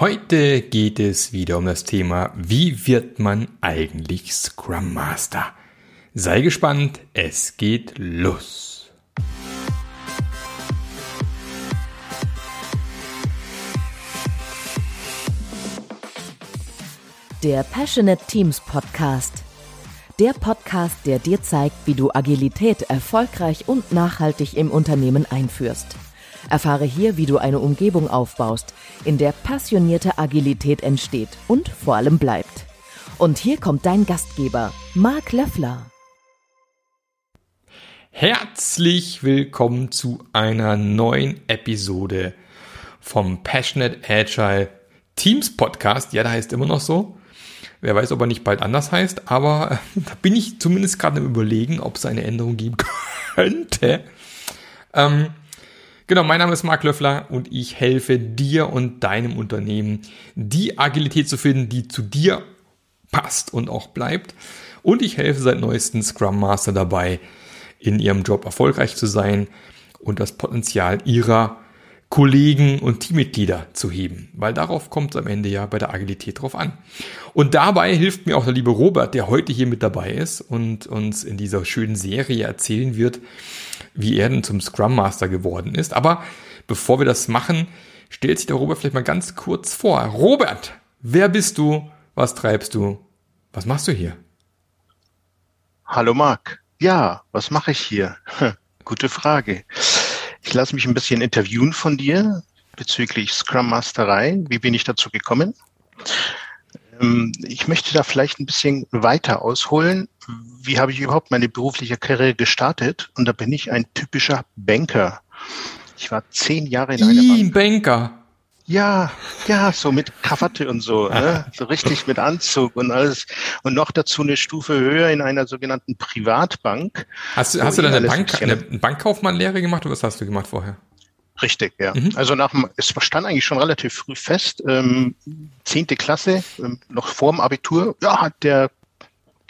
Heute geht es wieder um das Thema, wie wird man eigentlich Scrum Master? Sei gespannt, es geht los. Der Passionate Teams Podcast. Der Podcast, der dir zeigt, wie du Agilität erfolgreich und nachhaltig im Unternehmen einführst. Erfahre hier, wie du eine Umgebung aufbaust, in der passionierte Agilität entsteht und vor allem bleibt. Und hier kommt dein Gastgeber, Marc Löffler. Herzlich willkommen zu einer neuen Episode vom Passionate Agile Teams Podcast. Ja, da heißt immer noch so. Wer weiß, ob er nicht bald anders heißt, aber da bin ich zumindest gerade im Überlegen, ob es eine Änderung geben könnte. Ähm, Genau, mein Name ist Marc Löffler und ich helfe dir und deinem Unternehmen, die Agilität zu finden, die zu dir passt und auch bleibt. Und ich helfe seit neuestem Scrum Master dabei, in ihrem Job erfolgreich zu sein und das Potenzial ihrer Kollegen und Teammitglieder zu heben, weil darauf kommt es am Ende ja bei der Agilität drauf an. Und dabei hilft mir auch der liebe Robert, der heute hier mit dabei ist und uns in dieser schönen Serie erzählen wird, wie er denn zum Scrum Master geworden ist. Aber bevor wir das machen, stellt sich der Robert vielleicht mal ganz kurz vor. Robert, wer bist du? Was treibst du? Was machst du hier? Hallo Marc. Ja, was mache ich hier? Gute Frage. Ich lasse mich ein bisschen interviewen von dir bezüglich Scrum Masterei. Wie bin ich dazu gekommen? Ähm, ich möchte da vielleicht ein bisschen weiter ausholen. Wie habe ich überhaupt meine berufliche Karriere gestartet? Und da bin ich ein typischer Banker. Ich war zehn Jahre in einer Bank. Banker. Ja, ja, so mit Krawatte und so, ne? so richtig mit Anzug und alles. Und noch dazu eine Stufe höher in einer sogenannten Privatbank. Hast, du, hast du dann eine, Bank, eine Bankkaufmann-Lehre gemacht oder was hast du gemacht vorher? Richtig, ja. Mhm. Also nach dem, es stand eigentlich schon relativ früh fest, ähm, zehnte Klasse, ähm, noch vor dem Abitur, ja, hat der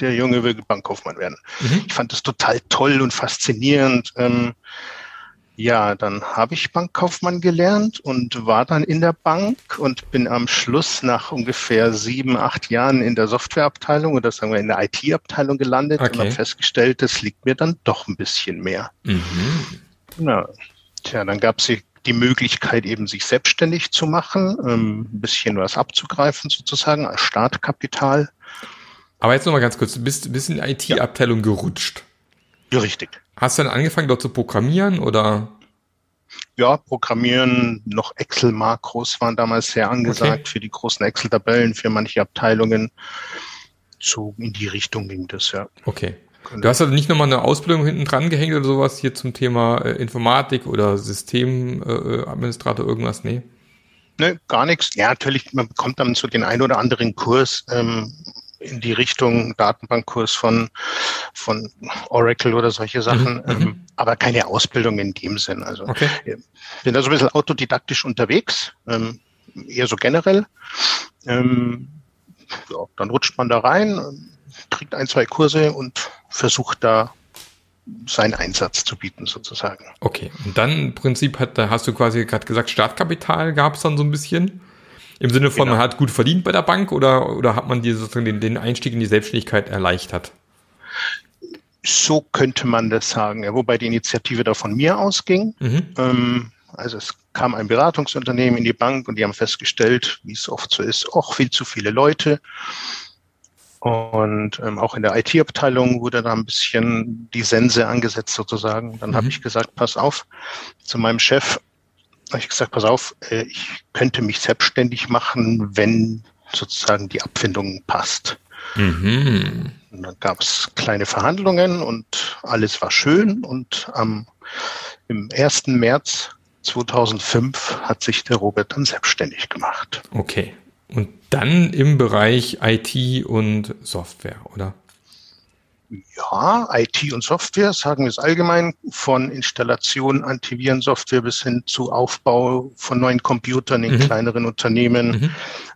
der Junge will Bankkaufmann werden. Mhm. Ich fand das total toll und faszinierend. Ähm, ja, dann habe ich Bankkaufmann gelernt und war dann in der Bank und bin am Schluss nach ungefähr sieben, acht Jahren in der Softwareabteilung oder sagen wir in der IT-Abteilung gelandet okay. und habe festgestellt, das liegt mir dann doch ein bisschen mehr. Mhm. Ja, tja, dann gab es die Möglichkeit, eben sich selbstständig zu machen, ähm, ein bisschen was abzugreifen sozusagen als Startkapital. Aber jetzt nochmal ganz kurz, du bist, bist in die IT-Abteilung ja. gerutscht. Ja, richtig. Hast du dann angefangen, dort zu programmieren oder? Ja, Programmieren, noch Excel-Makros waren damals sehr angesagt okay. für die großen Excel-Tabellen, für manche Abteilungen. So in die Richtung ging das, ja. Okay. Du hast also nicht nochmal eine Ausbildung hinten dran gehängt oder sowas hier zum Thema äh, Informatik oder Systemadministrator, äh, irgendwas? Nee. Ne, gar nichts. Ja, natürlich, man bekommt dann so den einen oder anderen Kurs, ähm, in die Richtung Datenbankkurs von, von Oracle oder solche Sachen, mhm. ähm, mhm. aber keine Ausbildung in dem Sinn. Also okay. bin da so ein bisschen autodidaktisch unterwegs, ähm, eher so generell. Ähm, ja, dann rutscht man da rein, kriegt ein, zwei Kurse und versucht da seinen Einsatz zu bieten sozusagen. Okay, und dann im Prinzip hat, da hast du quasi gerade gesagt, Startkapital gab es dann so ein bisschen. Im Sinne von, genau. man hat gut verdient bei der Bank oder, oder hat man dir sozusagen den, den Einstieg in die Selbstständigkeit erleichtert? So könnte man das sagen, ja, wobei die Initiative da von mir ausging. Mhm. Ähm, also es kam ein Beratungsunternehmen in die Bank und die haben festgestellt, wie es oft so ist, auch viel zu viele Leute. Und ähm, auch in der IT-Abteilung wurde da ein bisschen die Sense angesetzt sozusagen. Dann mhm. habe ich gesagt, pass auf zu meinem Chef, habe ich gesagt, pass auf, äh, ich könnte mich selbstständig machen, wenn sozusagen die Abfindung passt. Mhm. Und dann gab es kleine Verhandlungen und alles war schön. Und am, im 1. März 2005 hat sich der Robert dann selbstständig gemacht. Okay. Und dann im Bereich IT und Software, oder? Ja, IT und Software, sagen wir es allgemein, von Installation Antivirensoftware bis hin zu Aufbau von neuen Computern in mhm. kleineren Unternehmen, mhm.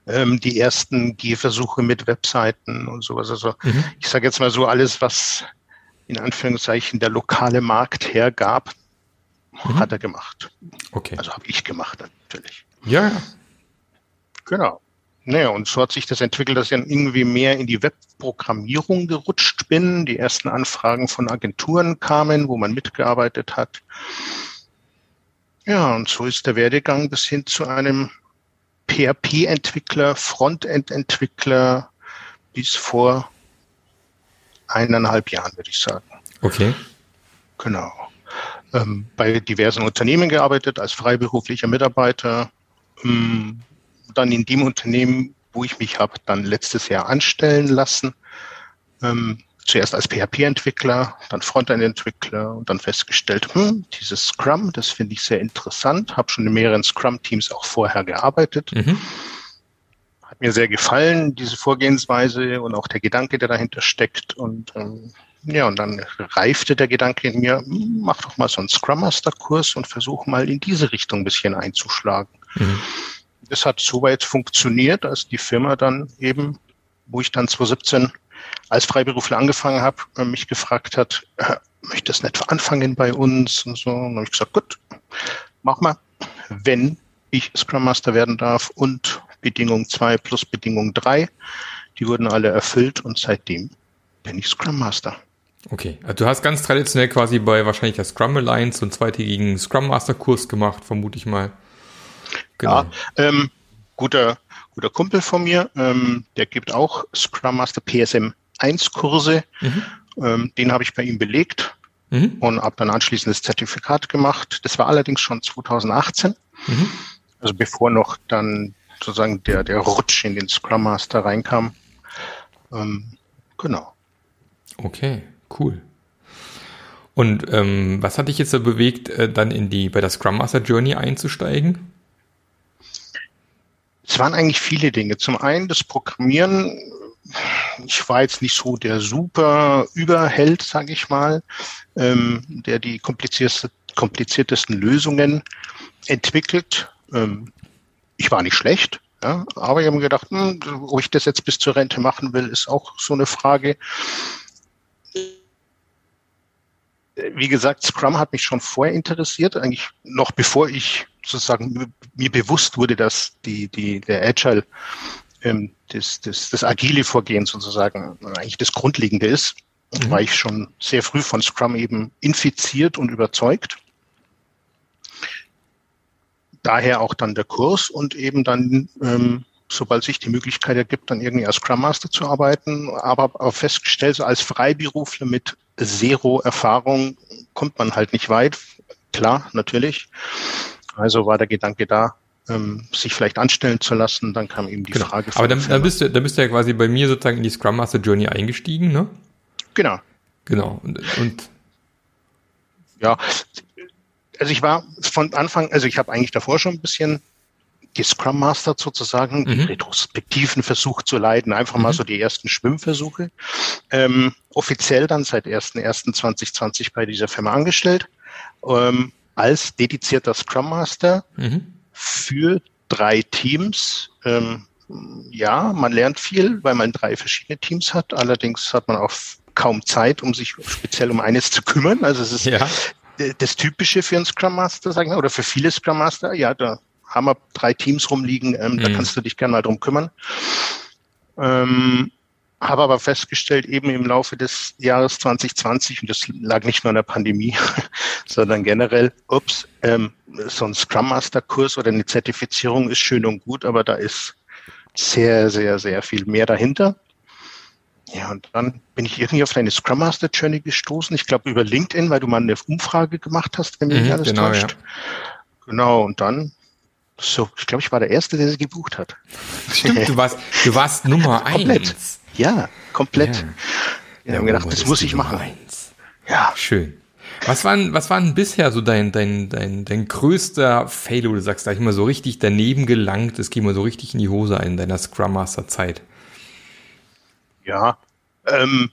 ähm, die ersten Gehversuche mit Webseiten und sowas. Also mhm. ich sage jetzt mal so alles, was in Anführungszeichen der lokale Markt hergab, mhm. hat er gemacht. Okay. Also habe ich gemacht natürlich. Ja, Genau. Naja, und so hat sich das entwickelt, dass ich dann irgendwie mehr in die Webprogrammierung gerutscht bin. Die ersten Anfragen von Agenturen kamen, wo man mitgearbeitet hat. Ja, und so ist der Werdegang bis hin zu einem PHP-Entwickler, Frontend-Entwickler bis vor eineinhalb Jahren, würde ich sagen. Okay. Genau. Ähm, bei diversen Unternehmen gearbeitet als freiberuflicher Mitarbeiter. Ähm, dann in dem Unternehmen, wo ich mich habe dann letztes Jahr anstellen lassen. Ähm, zuerst als PHP-Entwickler, dann Frontend-Entwickler und dann festgestellt, hm, dieses Scrum, das finde ich sehr interessant, habe schon in mehreren Scrum-Teams auch vorher gearbeitet. Mhm. Hat mir sehr gefallen, diese Vorgehensweise und auch der Gedanke, der dahinter steckt. Und ähm, ja, und dann reifte der Gedanke in mir, hm, mach doch mal so einen Scrum Master-Kurs und versuch mal in diese Richtung ein bisschen einzuschlagen. Mhm. Das hat soweit funktioniert, als die Firma dann eben, wo ich dann 2017 als Freiberufler angefangen habe, äh, mich gefragt hat, äh, du nicht anfangen bei uns und so. Und habe ich gesagt, gut, mach mal. Wenn ich Scrum Master werden darf und Bedingung 2 plus Bedingung 3, die wurden alle erfüllt und seitdem bin ich Scrum Master. Okay, also du hast ganz traditionell quasi bei wahrscheinlich der Scrum Alliance so einen zweitägigen Scrum Master Kurs gemacht, vermute ich mal. Genau. Ja, ähm, guter guter Kumpel von mir, ähm, der gibt auch Scrum Master PSM 1 Kurse. Mhm. Ähm, den habe ich bei ihm belegt mhm. und habe dann anschließend das Zertifikat gemacht. Das war allerdings schon 2018, mhm. also bevor noch dann sozusagen der, der Rutsch in den Scrum Master reinkam. Ähm, genau. Okay, cool. Und ähm, was hat dich jetzt so bewegt, äh, dann in die bei der Scrum Master Journey einzusteigen? Es waren eigentlich viele Dinge. Zum einen das Programmieren. Ich war jetzt nicht so der super Überheld, sage ich mal, ähm, der die kompliziertesten, Lösungen entwickelt. Ähm, ich war nicht schlecht, ja, aber ich habe mir gedacht, hm, ob ich das jetzt bis zur Rente machen will, ist auch so eine Frage wie gesagt, Scrum hat mich schon vorher interessiert, eigentlich noch bevor ich sozusagen mir bewusst wurde, dass die, die, der Agile, ähm, das, das, das agile Vorgehen sozusagen eigentlich das Grundlegende ist, mhm. war ich schon sehr früh von Scrum eben infiziert und überzeugt. Daher auch dann der Kurs und eben dann, ähm, sobald sich die Möglichkeit ergibt, dann irgendwie als Scrum Master zu arbeiten, aber auch festgestellt, so als Freiberufler mit Zero-Erfahrung kommt man halt nicht weit. Klar, natürlich. Also war der Gedanke da, ähm, sich vielleicht anstellen zu lassen. Dann kam eben die genau. Frage. Aber dann, dann, bist du, dann bist du ja quasi bei mir sozusagen in die Scrum Master Journey eingestiegen, ne? Genau. Genau. Und, und ja, also ich war von Anfang, also ich habe eigentlich davor schon ein bisschen die Scrum Master sozusagen, mhm. die Retrospektiven versucht zu leiten, einfach mhm. mal so die ersten Schwimmversuche. Ähm, offiziell dann seit 1.1.2020 bei dieser Firma angestellt, ähm, als dedizierter Scrum Master mhm. für drei Teams. Ähm, ja, man lernt viel, weil man drei verschiedene Teams hat. Allerdings hat man auch kaum Zeit, um sich speziell um eines zu kümmern. Also es ist ja. das Typische für einen Scrum Master, sagen wir, oder für viele Scrum Master. Ja, da haben wir drei Teams rumliegen, ähm, mhm. da kannst du dich gerne mal drum kümmern. Ähm, habe aber festgestellt, eben im Laufe des Jahres 2020, und das lag nicht nur an der Pandemie, sondern generell, ups, ähm, so ein Scrum Master Kurs oder eine Zertifizierung ist schön und gut, aber da ist sehr, sehr, sehr viel mehr dahinter. Ja, und dann bin ich irgendwie auf deine Scrum Master Journey gestoßen. Ich glaube über LinkedIn, weil du mal eine Umfrage gemacht hast, wenn mich mhm, alles genau, täuscht. Ja. Genau, und dann so, ich glaube, ich war der Erste, der sie gebucht hat. Stimmt, du warst, du warst Nummer komplett. eins. Ja, komplett. Ja. Ja, haben gedacht, das muss ich machen. Eins. Ja. Schön. Was war, was war denn bisher so dein, dein, dein, dein größter Fail, wo du sagst, da ich immer so richtig daneben gelangt, es ging mal so richtig in die Hose in deiner Scrum Master Zeit? Ja, ähm,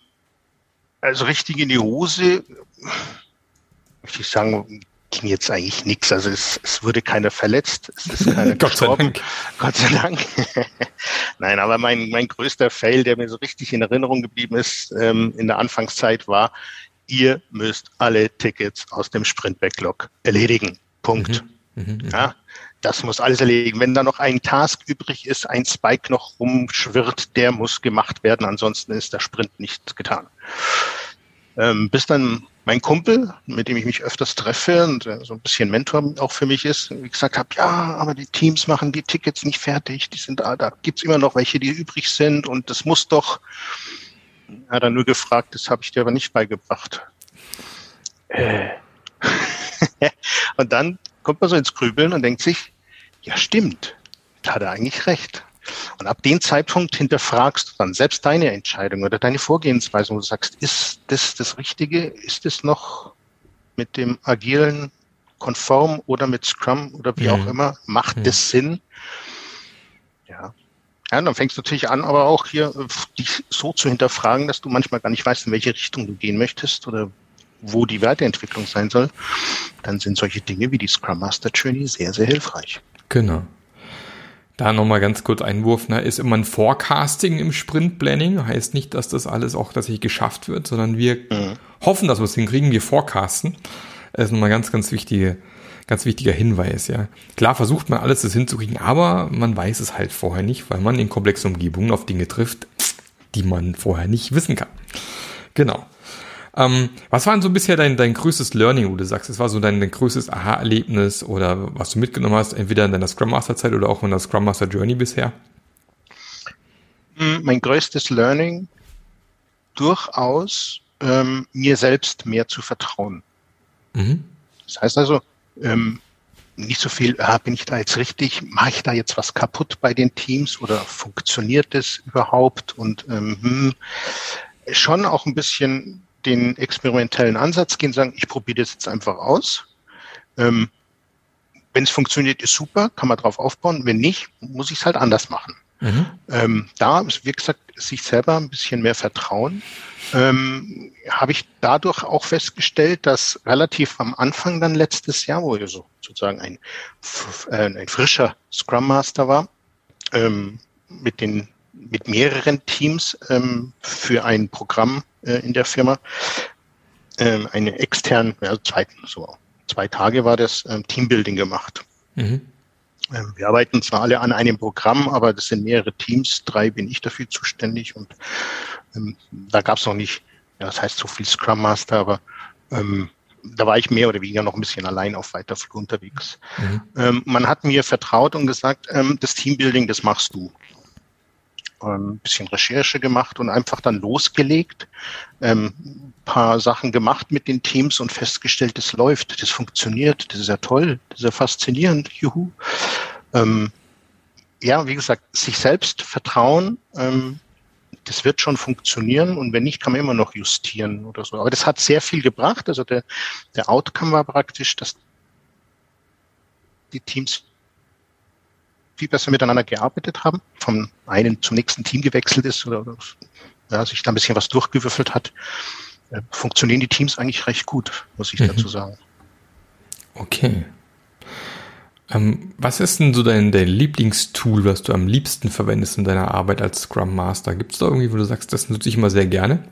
also richtig in die Hose, möchte ich sagen, ging jetzt eigentlich nichts. Also es, es wurde keiner verletzt, es ist keiner Gott gestorben. Sei Gott sei Dank. Nein, aber mein, mein größter Fail, der mir so richtig in Erinnerung geblieben ist ähm, in der Anfangszeit, war, ihr müsst alle Tickets aus dem Sprint-Backlog erledigen. Punkt. Mhm. Mhm, mhm. ja, das muss alles erledigen. Wenn da noch ein Task übrig ist, ein Spike noch rumschwirrt, der muss gemacht werden, ansonsten ist der Sprint nicht getan. Ähm, bis dann mein Kumpel, mit dem ich mich öfters treffe und äh, so ein bisschen Mentor auch für mich ist, gesagt habe, ja, aber die Teams machen die Tickets nicht fertig, die sind da, da gibt's immer noch welche, die übrig sind und das muss doch. Er hat er nur gefragt, das habe ich dir aber nicht beigebracht. Äh. und dann kommt man so ins Grübeln und denkt sich, ja stimmt, da hat er eigentlich recht. Und ab dem Zeitpunkt hinterfragst du dann selbst deine Entscheidung oder deine Vorgehensweise und du sagst, ist das das Richtige? Ist es noch mit dem agilen konform oder mit Scrum oder wie mhm. auch immer? Macht mhm. das Sinn? Ja. Ja, dann fängst du natürlich an, aber auch hier dich so zu hinterfragen, dass du manchmal gar nicht weißt, in welche Richtung du gehen möchtest oder wo die Weiterentwicklung sein soll. Dann sind solche Dinge wie die Scrum Master Journey sehr, sehr hilfreich. Genau. Da nochmal ganz kurz Einwurf, ne, ist immer ein Forecasting im Sprint Planning. Heißt nicht, dass das alles auch tatsächlich geschafft wird, sondern wir mhm. hoffen, dass wir es hinkriegen. Wir forecasten. Das ist nochmal ganz, ganz wichtige, ganz wichtiger Hinweis, ja. Klar versucht man alles das hinzukriegen, aber man weiß es halt vorher nicht, weil man in komplexen Umgebungen auf Dinge trifft, die man vorher nicht wissen kann. Genau. Ähm, was war denn so bisher dein, dein größtes Learning, wo du sagst, es war so dein, dein größtes Aha-Erlebnis oder was du mitgenommen hast, entweder in deiner Scrum Master Zeit oder auch in der Scrum Master Journey bisher? Hm, mein größtes Learning durchaus ähm, mir selbst mehr zu vertrauen. Mhm. Das heißt also, ähm, nicht so viel, ah, bin ich da jetzt richtig, mache ich da jetzt was kaputt bei den Teams oder funktioniert das überhaupt? Und ähm, hm, schon auch ein bisschen den experimentellen Ansatz gehen, sagen, ich probiere das jetzt einfach aus. Ähm, wenn es funktioniert, ist super, kann man drauf aufbauen. Wenn nicht, muss ich es halt anders machen. Mhm. Ähm, da ist, wie gesagt, sich selber ein bisschen mehr vertrauen. Ähm, habe ich dadurch auch festgestellt, dass relativ am Anfang dann letztes Jahr, wo ich so sozusagen ein, äh, ein frischer Scrum Master war, ähm, mit den mit mehreren Teams ähm, für ein Programm äh, in der Firma, ähm, eine extern, ja, zwei, so zwei Tage war das ähm, Teambuilding gemacht. Mhm. Ähm, wir arbeiten zwar alle an einem Programm, aber das sind mehrere Teams, drei bin ich dafür zuständig und ähm, da gab es noch nicht, ja, das heißt so viel Scrum Master, aber ähm, da war ich mehr oder weniger noch ein bisschen allein auf weiter Flur unterwegs. Mhm. Ähm, man hat mir vertraut und gesagt, ähm, das Teambuilding, das machst du ein bisschen Recherche gemacht und einfach dann losgelegt, ähm, paar Sachen gemacht mit den Teams und festgestellt, das läuft, das funktioniert, das ist ja toll, das ist ja faszinierend, juhu. Ähm, ja, wie gesagt, sich selbst vertrauen, ähm, das wird schon funktionieren und wenn nicht, kann man immer noch justieren oder so. Aber das hat sehr viel gebracht. Also der, der Outcome war praktisch, dass die Teams viel besser miteinander gearbeitet haben, vom einen zum nächsten Team gewechselt ist oder, ja, sich da ein bisschen was durchgewürfelt hat, äh, funktionieren die Teams eigentlich recht gut, muss ich mhm. dazu sagen. Okay. Ähm, was ist denn so dein, dein Lieblingstool, was du am liebsten verwendest in deiner Arbeit als Scrum Master? Gibt es da irgendwie, wo du sagst, das nutze ich immer sehr gerne?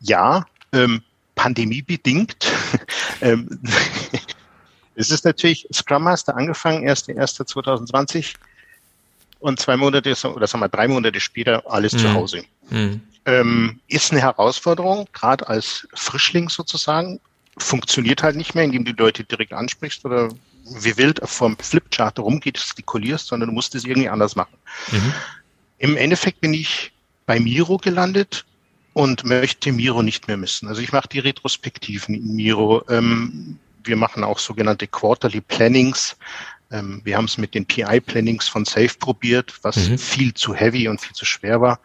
Ja, ähm, pandemiebedingt. ähm, es ist natürlich Scrum Master angefangen, 1.1.2020 und zwei Monate oder sagen wir drei Monate später alles mhm. zu Hause. Mhm. Ähm, ist eine Herausforderung, gerade als Frischling sozusagen. Funktioniert halt nicht mehr, indem du die Leute direkt ansprichst oder wie wild vom Flipchart rumgeht, stikulierst, sondern du musst es irgendwie anders machen. Mhm. Im Endeffekt bin ich bei Miro gelandet und möchte Miro nicht mehr missen. Also ich mache die Retrospektiven in Miro. Ähm, wir machen auch sogenannte Quarterly Plannings. Ähm, wir haben es mit den PI-Plannings von Safe probiert, was mhm. viel zu heavy und viel zu schwer war.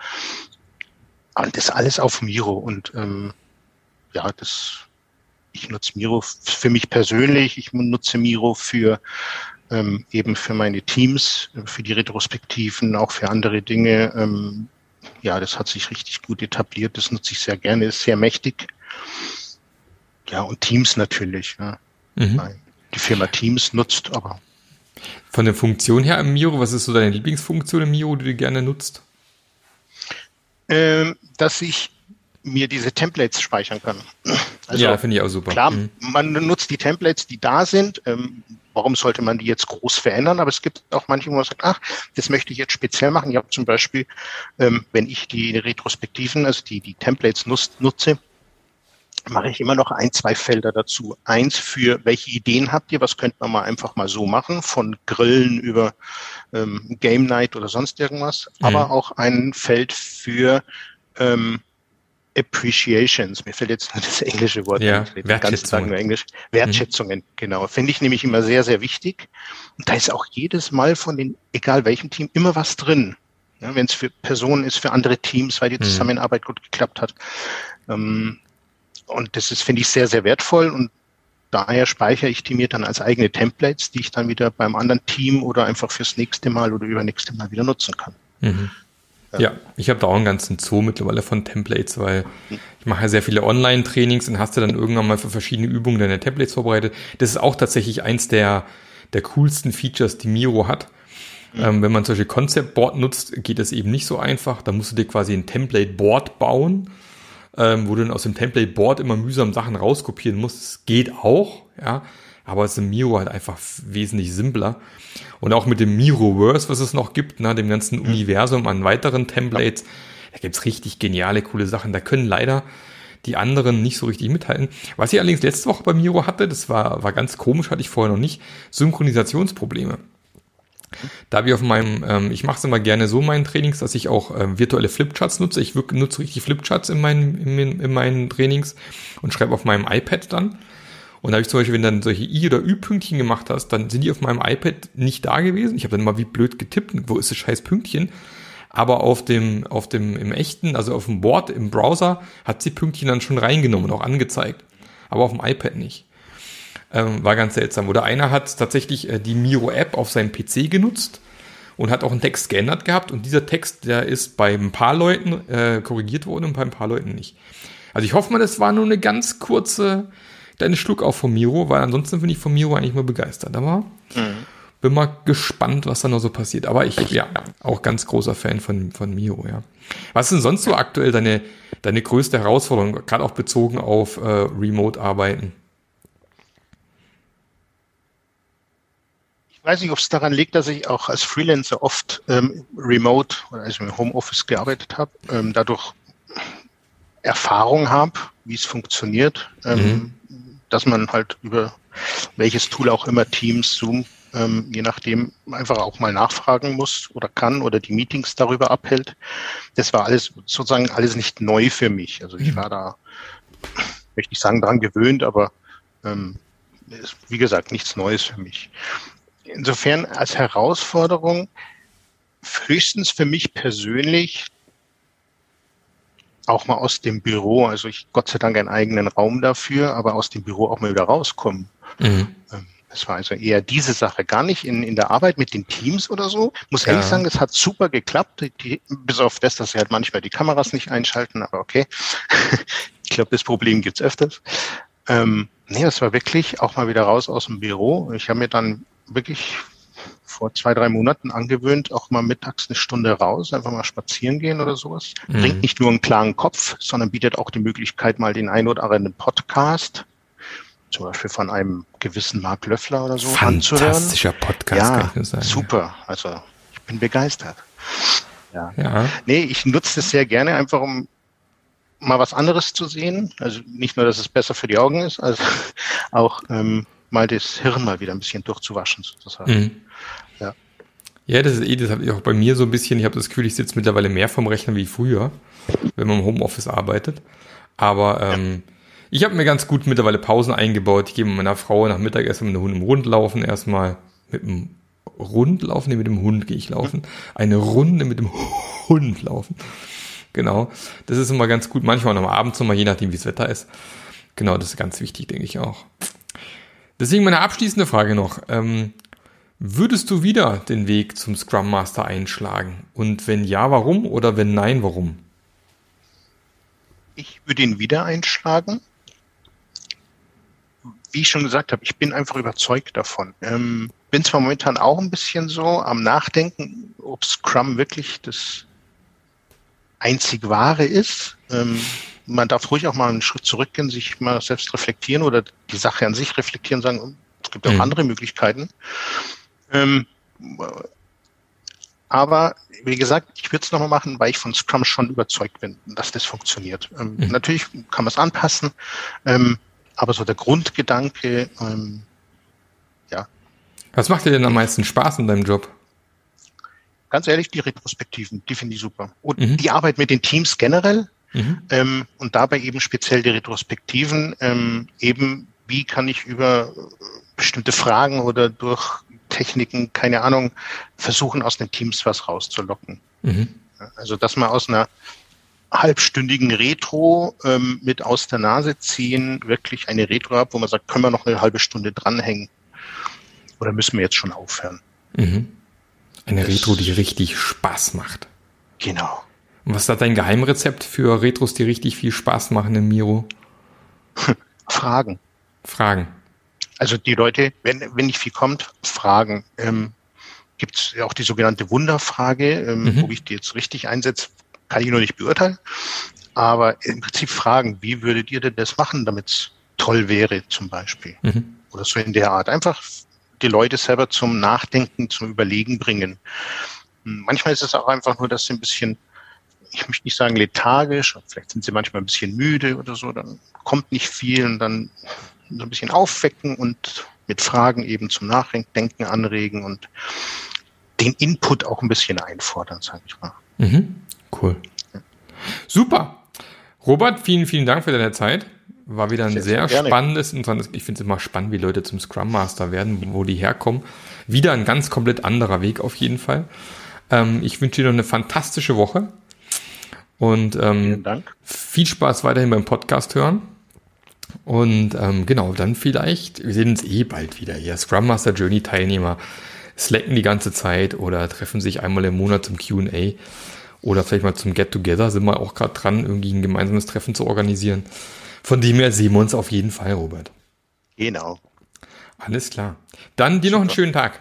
Aber das alles auf Miro und ähm, ja, das ich nutze Miro für mich persönlich, ich nutze Miro für ähm, eben für meine Teams, für die Retrospektiven, auch für andere Dinge. Ähm, ja, das hat sich richtig gut etabliert, das nutze ich sehr gerne, ist sehr mächtig. Ja, und Teams natürlich. Ja. Mhm. Die Firma Teams nutzt aber. Von der Funktion her im Miro, was ist so deine Lieblingsfunktion im Miro, die du gerne nutzt? Ähm, dass ich mir diese Templates speichern kann. Also, ja, finde ich auch super. Klar, mhm. man nutzt die Templates, die da sind. Ähm, warum sollte man die jetzt groß verändern? Aber es gibt auch manche, wo man sagt, ach, das möchte ich jetzt speziell machen. Ich habe zum Beispiel, ähm, wenn ich die Retrospektiven, also die, die Templates nutze, mache ich immer noch ein, zwei Felder dazu. Eins für, welche Ideen habt ihr? Was könnte man mal einfach mal so machen? Von Grillen über ähm, Game Night oder sonst irgendwas. Mhm. Aber auch ein Feld für ähm, Appreciations. Mir fällt jetzt das englische Wort. Ja, Wertschätzungen. Englisch. Wertschätzungen, mhm. genau. Finde ich nämlich immer sehr, sehr wichtig. Und da ist auch jedes Mal von den, egal welchem Team, immer was drin. Ja, Wenn es für Personen ist, für andere Teams, weil die mhm. Zusammenarbeit gut geklappt hat. Ähm, und das ist, finde ich, sehr, sehr wertvoll und daher speichere ich die mir dann als eigene Templates, die ich dann wieder beim anderen Team oder einfach fürs nächste Mal oder übernächste Mal wieder nutzen kann. Mhm. Ja. ja, ich habe da auch einen ganzen Zoo mittlerweile von Templates, weil ich mache ja sehr viele Online-Trainings und hast du dann irgendwann mal für verschiedene Übungen deine Templates vorbereitet. Das ist auch tatsächlich eins der, der coolsten Features, die Miro hat. Mhm. Ähm, wenn man solche Concept Board nutzt, geht das eben nicht so einfach. Da musst du dir quasi ein Template Board bauen ähm, wo du dann aus dem Template-Board immer mühsam Sachen rauskopieren musst. Das geht auch, ja, aber es ist im Miro halt einfach wesentlich simpler. Und auch mit dem Miroverse, was es noch gibt, ne, dem ganzen mhm. Universum an weiteren Templates, da gibt's richtig geniale, coole Sachen. Da können leider die anderen nicht so richtig mithalten. Was ich allerdings letzte Woche bei Miro hatte, das war, war ganz komisch, hatte ich vorher noch nicht, Synchronisationsprobleme. Da wir auf meinem, ähm, ich mache es immer gerne so in meinen Trainings, dass ich auch ähm, virtuelle Flipcharts nutze. Ich nutze richtig Flipcharts in meinen, in, in meinen Trainings und schreibe auf meinem iPad dann. Und da habe ich zum Beispiel, wenn du dann solche I- oder Ü-Pünktchen gemacht hast, dann sind die auf meinem iPad nicht da gewesen. Ich habe dann mal wie blöd getippt, wo ist das scheiß Pünktchen? Aber auf dem, auf dem, im echten, also auf dem Board, im Browser, hat sie Pünktchen dann schon reingenommen und auch angezeigt. Aber auf dem iPad nicht. Ähm, war ganz seltsam. Oder einer hat tatsächlich äh, die Miro-App auf seinem PC genutzt und hat auch einen Text geändert gehabt. Und dieser Text, der ist bei ein paar Leuten äh, korrigiert worden und bei ein paar Leuten nicht. Also ich hoffe mal, das war nur eine ganz kurze kleine Schluck auf von Miro, weil ansonsten bin ich von Miro eigentlich mal begeistert. Aber mhm. bin mal gespannt, was da noch so passiert. Aber ich, ja, auch ganz großer Fan von, von Miro, ja. Was ist denn sonst so aktuell deine, deine größte Herausforderung, gerade auch bezogen auf äh, Remote-Arbeiten? Weiß nicht, ob es daran liegt, dass ich auch als Freelancer oft ähm, remote oder also im Homeoffice gearbeitet habe, ähm, dadurch Erfahrung habe, wie es funktioniert, ähm, mhm. dass man halt über welches Tool auch immer, Teams, Zoom, ähm, je nachdem einfach auch mal nachfragen muss oder kann oder die Meetings darüber abhält. Das war alles sozusagen alles nicht neu für mich. Also ich mhm. war da, möchte ich sagen, dran gewöhnt, aber ähm, wie gesagt, nichts Neues für mich insofern als Herausforderung höchstens für mich persönlich auch mal aus dem Büro, also ich Gott sei Dank einen eigenen Raum dafür, aber aus dem Büro auch mal wieder rauskommen. Mhm. Ähm, das war also eher diese Sache, gar nicht in, in der Arbeit mit den Teams oder so. Muss ja. ehrlich sagen, es hat super geklappt, die, bis auf das, dass sie halt manchmal die Kameras nicht einschalten, aber okay. ich glaube, das Problem gibt's öfters. Ähm, nee, das war wirklich auch mal wieder raus aus dem Büro. Ich habe mir dann wirklich vor zwei, drei Monaten angewöhnt, auch mal mittags eine Stunde raus, einfach mal spazieren gehen oder sowas. Mhm. Bringt nicht nur einen klaren Kopf, sondern bietet auch die Möglichkeit, mal den ein oder anderen Podcast, zum Beispiel von einem gewissen Mark Löffler oder so, anzuhören. Fantastischer Podcast, ja, sagen. Super. Also ich bin begeistert. Ja. ja. Nee, ich nutze das sehr gerne, einfach um mal was anderes zu sehen. Also nicht nur, dass es besser für die Augen ist, also auch ähm, mal das Hirn mal wieder ein bisschen durchzuwaschen, sozusagen. Mhm. Ja. Ja, das ist eh, das habe ich auch bei mir so ein bisschen. Ich habe das Gefühl, ich sitze mittlerweile mehr vom Rechner wie früher, wenn man im Homeoffice arbeitet. Aber ähm, ja. ich habe mir ganz gut mittlerweile Pausen eingebaut. Ich gehe mit meiner Frau nach Mittagessen mit dem Hund im Rund laufen erstmal. Mit dem Rundlaufen, nee, mit dem Hund gehe ich laufen. Eine Runde mit dem Hund laufen. Genau. Das ist immer ganz gut. Manchmal noch am Abend nochmal, je nachdem, wie das Wetter ist. Genau, das ist ganz wichtig, denke ich auch. Deswegen meine abschließende Frage noch. Ähm, würdest du wieder den Weg zum Scrum Master einschlagen? Und wenn ja, warum? Oder wenn nein, warum? Ich würde ihn wieder einschlagen. Wie ich schon gesagt habe, ich bin einfach überzeugt davon. Ähm, bin zwar momentan auch ein bisschen so am Nachdenken, ob Scrum wirklich das einzig wahre ist. Ähm, man darf ruhig auch mal einen Schritt zurückgehen, sich mal selbst reflektieren oder die Sache an sich reflektieren, sagen, Es gibt auch mhm. andere Möglichkeiten. Ähm, aber wie gesagt, ich würde es nochmal machen, weil ich von Scrum schon überzeugt bin, dass das funktioniert. Ähm, mhm. Natürlich kann man es anpassen, ähm, aber so der Grundgedanke, ähm, ja. Was macht dir denn am meisten Spaß in deinem Job? Ganz ehrlich, die Retrospektiven, die finde ich super. Und mhm. die Arbeit mit den Teams generell mhm. ähm, und dabei eben speziell die Retrospektiven, ähm, eben wie kann ich über bestimmte Fragen oder durch Techniken, keine Ahnung, versuchen aus den Teams was rauszulocken. Mhm. Also dass man aus einer halbstündigen Retro ähm, mit aus der Nase ziehen wirklich eine Retro ab, wo man sagt, können wir noch eine halbe Stunde dranhängen? Oder müssen wir jetzt schon aufhören? Mhm. Eine das, Retro, die richtig Spaß macht. Genau. Was ist da dein Geheimrezept für Retros, die richtig viel Spaß machen im Miro? Fragen. Fragen. Also die Leute, wenn, wenn nicht viel kommt, fragen. Ähm, Gibt es ja auch die sogenannte Wunderfrage, ähm, mhm. ob ich die jetzt richtig einsetze, kann ich noch nicht beurteilen. Aber im Prinzip fragen, wie würdet ihr denn das machen, damit es toll wäre, zum Beispiel. Mhm. Oder so in der Art. Einfach die Leute selber zum Nachdenken, zum Überlegen bringen. Hm, manchmal ist es auch einfach nur, dass sie ein bisschen, ich möchte nicht sagen lethargisch, vielleicht sind sie manchmal ein bisschen müde oder so, dann kommt nicht viel und dann so ein bisschen aufwecken und mit Fragen eben zum Nachdenken anregen und den Input auch ein bisschen einfordern, sage ich mal. Mhm. Cool. Ja. Super. Robert, vielen, vielen Dank für deine Zeit. War wieder ein sehr, sehr, sehr spannendes, interessantes, ich finde es immer spannend, wie Leute zum Scrum Master werden, wo die herkommen. Wieder ein ganz komplett anderer Weg auf jeden Fall. Ähm, ich wünsche dir noch eine fantastische Woche. Und ähm, viel Spaß weiterhin beim Podcast hören. Und ähm, genau, dann vielleicht, wir sehen uns eh bald wieder hier. Scrum Master Journey Teilnehmer slacken die ganze Zeit oder treffen sich einmal im Monat zum QA oder vielleicht mal zum Get Together. Sind wir auch gerade dran, irgendwie ein gemeinsames Treffen zu organisieren. Von dem her sehen wir uns auf jeden Fall, Robert. Genau. Alles klar. Dann dir Super. noch einen schönen Tag.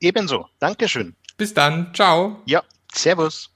Ebenso. Dankeschön. Bis dann. Ciao. Ja, Servus.